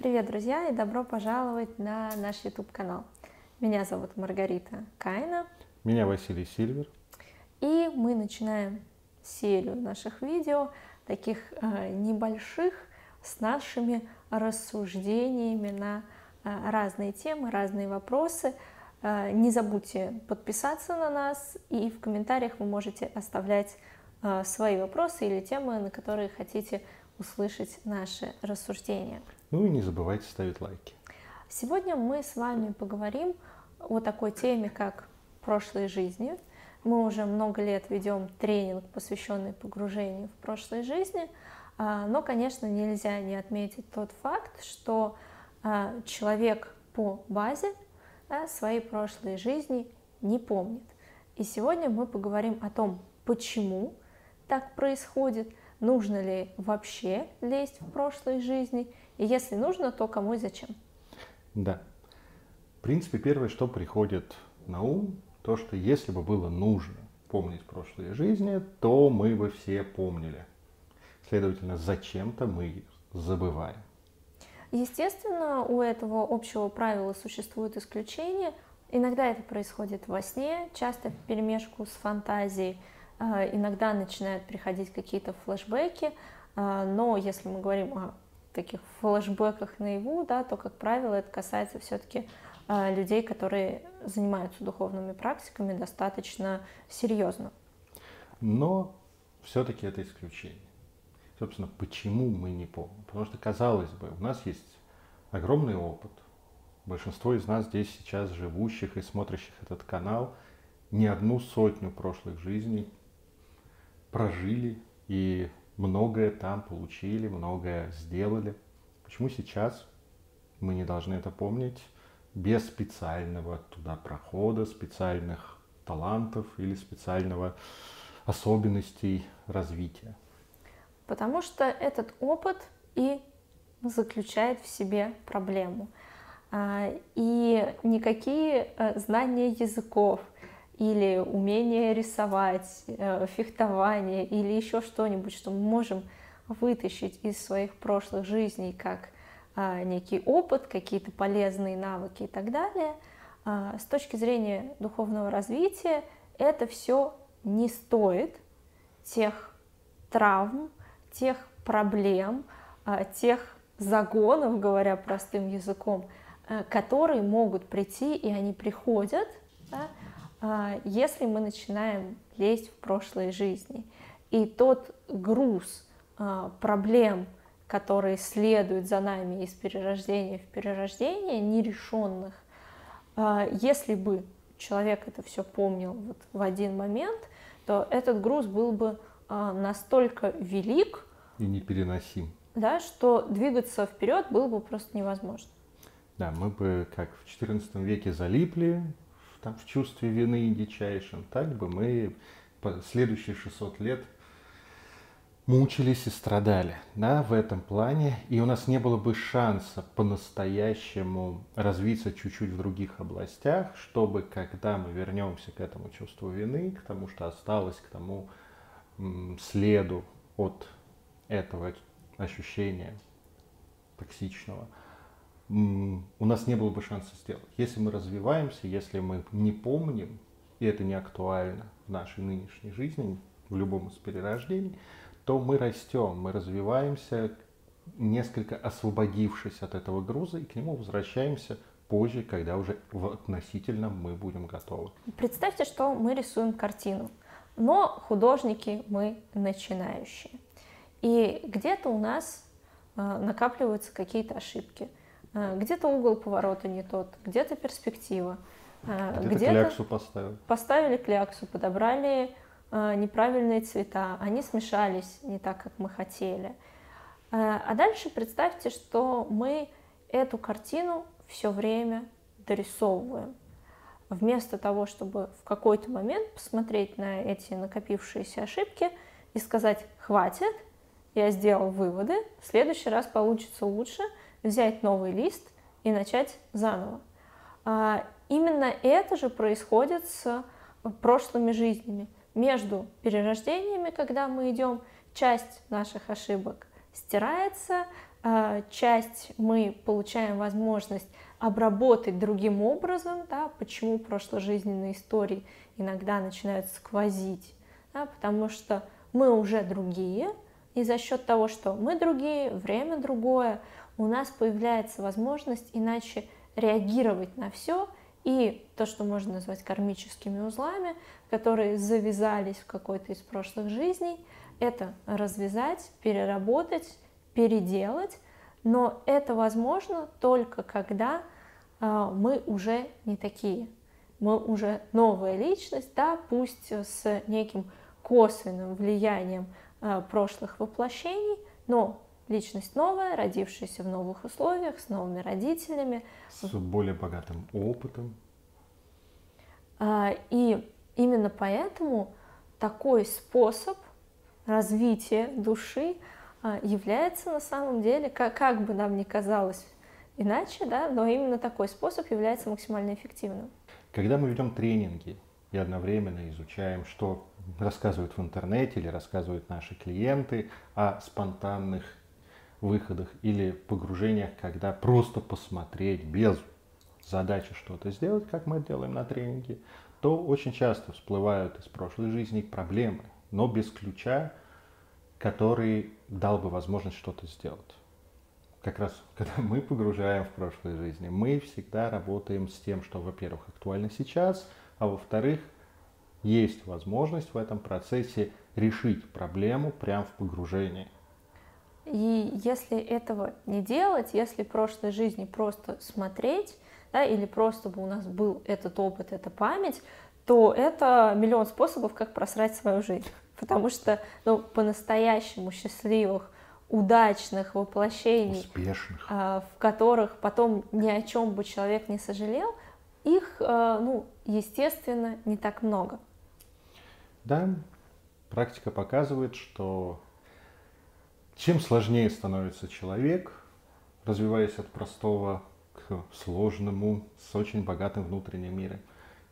Привет, друзья, и добро пожаловать на наш YouTube-канал. Меня зовут Маргарита Кайна. Меня Василий Сильвер. И мы начинаем серию наших видео, таких э, небольших, с нашими рассуждениями на э, разные темы, разные вопросы. Э, не забудьте подписаться на нас, и в комментариях вы можете оставлять э, свои вопросы или темы, на которые хотите услышать наши рассуждения. Ну и не забывайте ставить лайки. Сегодня мы с вами поговорим о такой теме, как прошлой жизни. Мы уже много лет ведем тренинг, посвященный погружению в прошлой жизни, а, но, конечно, нельзя не отметить тот факт, что а, человек по базе своей прошлой жизни не помнит. И сегодня мы поговорим о том, почему так происходит, нужно ли вообще лезть в прошлой жизни, и если нужно, то кому и зачем. Да. В принципе, первое, что приходит на ум, то, что если бы было нужно помнить прошлые жизни, то мы бы все помнили. Следовательно, зачем-то мы забываем. Естественно, у этого общего правила существуют исключения. Иногда это происходит во сне, часто в перемешку с фантазией. А, иногда начинают приходить какие-то флешбеки, а, но если мы говорим о таких флешбеках наяву, да, то, как правило, это касается все-таки а, людей, которые занимаются духовными практиками достаточно серьезно. Но все-таки это исключение. Собственно, почему мы не помним? Потому что, казалось бы, у нас есть огромный опыт. Большинство из нас здесь сейчас живущих и смотрящих этот канал не одну сотню прошлых жизней прожили и многое там получили, многое сделали. Почему сейчас мы не должны это помнить без специального туда прохода, специальных талантов или специального особенностей развития? Потому что этот опыт и заключает в себе проблему. А, и никакие э, знания языков, или умение рисовать, э, фехтование или еще что-нибудь, что мы можем вытащить из своих прошлых жизней как а, некий опыт, какие-то полезные навыки и так далее, а, с точки зрения духовного развития это все не стоит тех травм, тех проблем, а, тех загонов, говоря простым языком, э, которые могут прийти, и они приходят, да, если мы начинаем лезть в прошлые жизни. И тот груз а, проблем, которые следуют за нами из перерождения в перерождение, нерешенных, а, если бы человек это все помнил вот в один момент, то этот груз был бы настолько велик и непереносим, да, что двигаться вперед было бы просто невозможно. Да, мы бы как в XIV веке залипли там, в чувстве вины дичайшем, так бы мы следующие 600 лет мучились и страдали да, в этом плане, и у нас не было бы шанса по-настоящему развиться чуть-чуть в других областях, чтобы когда мы вернемся к этому чувству вины, к тому, что осталось, к тому следу от этого ощущения токсичного – у нас не было бы шанса сделать. Если мы развиваемся, если мы не помним, и это не актуально в нашей нынешней жизни, в любом из перерождений, то мы растем, мы развиваемся, несколько освободившись от этого груза, и к нему возвращаемся позже, когда уже относительно мы будем готовы. Представьте, что мы рисуем картину, но художники мы начинающие. И где-то у нас э, накапливаются какие-то ошибки – где-то угол поворота не тот, где-то перспектива. А, где-то, где кляксу поставили. Поставили кляксу, подобрали а, неправильные цвета, они смешались не так, как мы хотели. А дальше представьте, что мы эту картину все время дорисовываем. Вместо того, чтобы в какой-то момент посмотреть на эти накопившиеся ошибки и сказать «хватит», я сделал выводы, в следующий раз получится лучше – взять новый лист и начать заново. А, именно это же происходит с прошлыми жизнями. Между перерождениями, когда мы идем, часть наших ошибок стирается, а, часть мы получаем возможность обработать другим образом, да, почему прошложизненные истории иногда начинают сквозить, да, потому что мы уже другие, и за счет того, что мы другие, время другое, у нас появляется возможность иначе реагировать на все, и то, что можно назвать кармическими узлами, которые завязались в какой-то из прошлых жизней, это развязать, переработать, переделать, но это возможно только когда э, мы уже не такие, мы уже новая личность, да, пусть с неким косвенным влиянием э, прошлых воплощений, но личность новая, родившаяся в новых условиях, с новыми родителями. С более богатым опытом. Э, и именно поэтому такой способ развития души а, является на самом деле, как, как бы нам ни казалось иначе, да, но именно такой способ является максимально эффективным. Когда мы ведем тренинги и одновременно изучаем, что рассказывают в интернете или рассказывают наши клиенты о спонтанных выходах или погружениях, когда просто посмотреть без задачи что-то сделать, как мы делаем на тренинге, то очень часто всплывают из прошлой жизни проблемы, но без ключа который дал бы возможность что-то сделать. Как раз, когда мы погружаем в прошлой жизни, мы всегда работаем с тем, что, во-первых, актуально сейчас, а во-вторых, есть возможность в этом процессе решить проблему прямо в погружении. И если этого не делать, если в прошлой жизни просто смотреть, да, или просто бы у нас был этот опыт, эта память, то это миллион способов, как просрать свою жизнь потому что ну, по-настоящему счастливых, удачных воплощений, Успешных. А, в которых потом ни о чем бы человек не сожалел, их, а, ну, естественно, не так много. Да, практика показывает, что чем сложнее становится человек, развиваясь от простого к сложному, с очень богатым внутренним миром,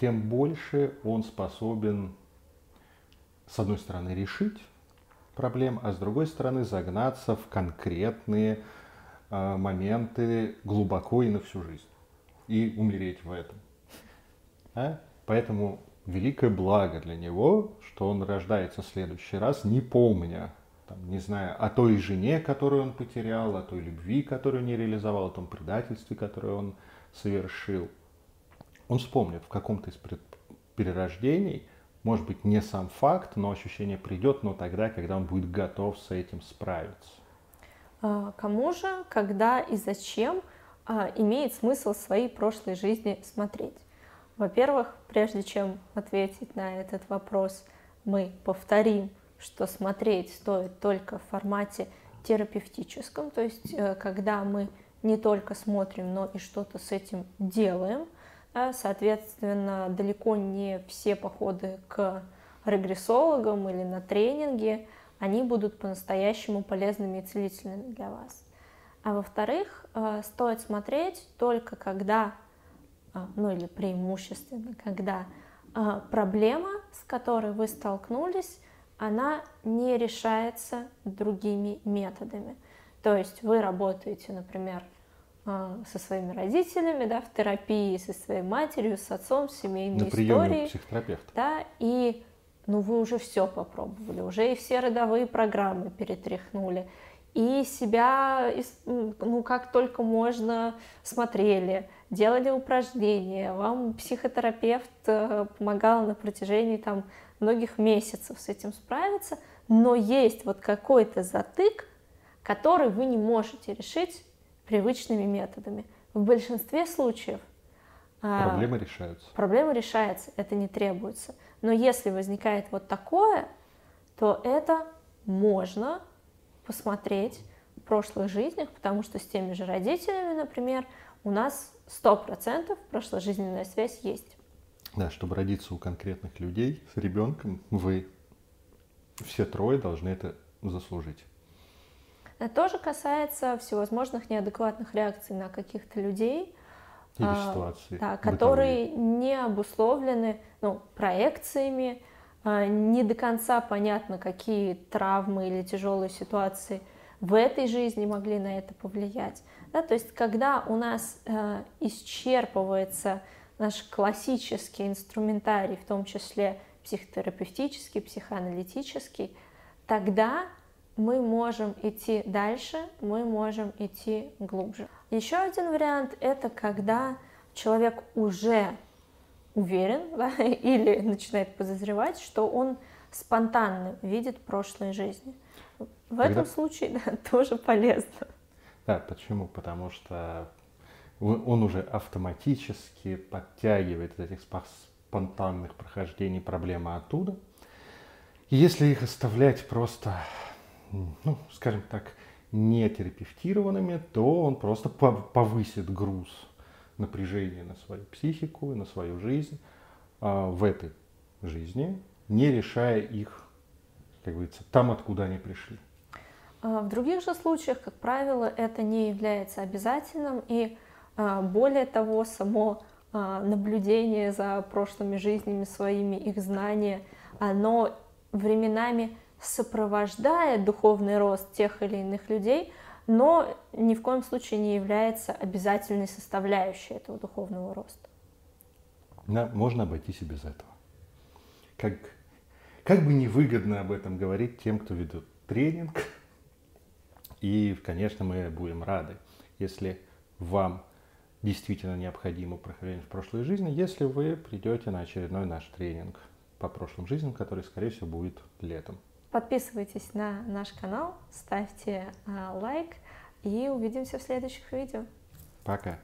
тем больше он способен с одной стороны, решить проблем, а с другой стороны, загнаться в конкретные э, моменты глубоко и на всю жизнь. И умереть в этом. А? Поэтому великое благо для него, что он рождается в следующий раз, не помня, там, не знаю, о той жене, которую он потерял, о той любви, которую не реализовал, о том предательстве, которое он совершил. Он вспомнит в каком-то из перерождений может быть, не сам факт, но ощущение придет, но тогда, когда он будет готов с этим справиться. А, кому же, когда и зачем а, имеет смысл своей прошлой жизни смотреть? Во-первых, прежде чем ответить на этот вопрос, мы повторим, что смотреть стоит только в формате терапевтическом, то есть э, когда мы не только смотрим, но и что-то с этим делаем – Соответственно, далеко не все походы к регрессологам или на тренинги, они будут по-настоящему полезными и целительными для вас. А во-вторых, э, стоит смотреть только когда, э, ну или преимущественно, когда э, проблема, с которой вы столкнулись, она не решается другими методами. То есть вы работаете, например, а, со своими родителями, да, в терапии, со своей матерью, с отцом, семейной На историей. психотерапевта. Да, и ну вы уже все попробовали, уже и все родовые программы перетряхнули, и себя, ну как только можно, смотрели, делали упражнения, вам психотерапевт э, помогал на протяжении там многих месяцев с этим справиться, но есть вот какой-то затык, который вы не можете решить привычными методами. В большинстве случаев а, проблемы решаются. Проблема решается, это не требуется. Но если возникает вот такое, то это можно посмотреть в прошлых жизнях, потому что с теми же родителями, например, у нас 100% прошложизненная связь есть. Да, чтобы родиться у конкретных людей с ребенком, вы все трое должны это заслужить. Это тоже касается всевозможных неадекватных реакций на каких-то людей, или а, ситуации, да, которые не обусловлены ну, проекциями, а, не до конца понятно, какие травмы или тяжелые ситуации в этой жизни могли на это повлиять. Да, то есть когда у нас э, исчерпывается наш классический инструментарий, в том числе психотерапевтический, психоаналитический, тогда мы можем идти дальше, мы можем идти глубже. Еще один вариант – это когда человек уже уверен да, или начинает подозревать, что он спонтанно видит прошлые жизни. В Тогда... этом случае да, тоже полезно. Да, почему? Потому что он уже автоматически подтягивает этих спонтанных прохождений проблемы оттуда. И если их оставлять просто, ну, скажем так, не терапевтированными, то он просто повысит груз напряжения на свою психику, на свою жизнь а, в этой жизни, не решая их, как говорится, там, откуда они пришли. А, в других же случаях, как правило, это не является обязательным, и более того, само а, наблюдение за прошлыми жизнями своими, их знания, оно временами сопровождает духовный рост тех или иных людей, но ни в коем случае не является обязательной составляющей этого духовного роста. Да, можно обойтись и без этого. Как, как бы невыгодно об этом говорить тем, кто ведет тренинг, и, конечно, мы будем рады, если вам действительно необходимо прохождение в прошлой жизни, если вы придете на очередной наш тренинг по прошлым жизням, который, скорее всего, будет летом. Подписывайтесь на наш канал, ставьте а, лайк и увидимся в следующих видео. Пока.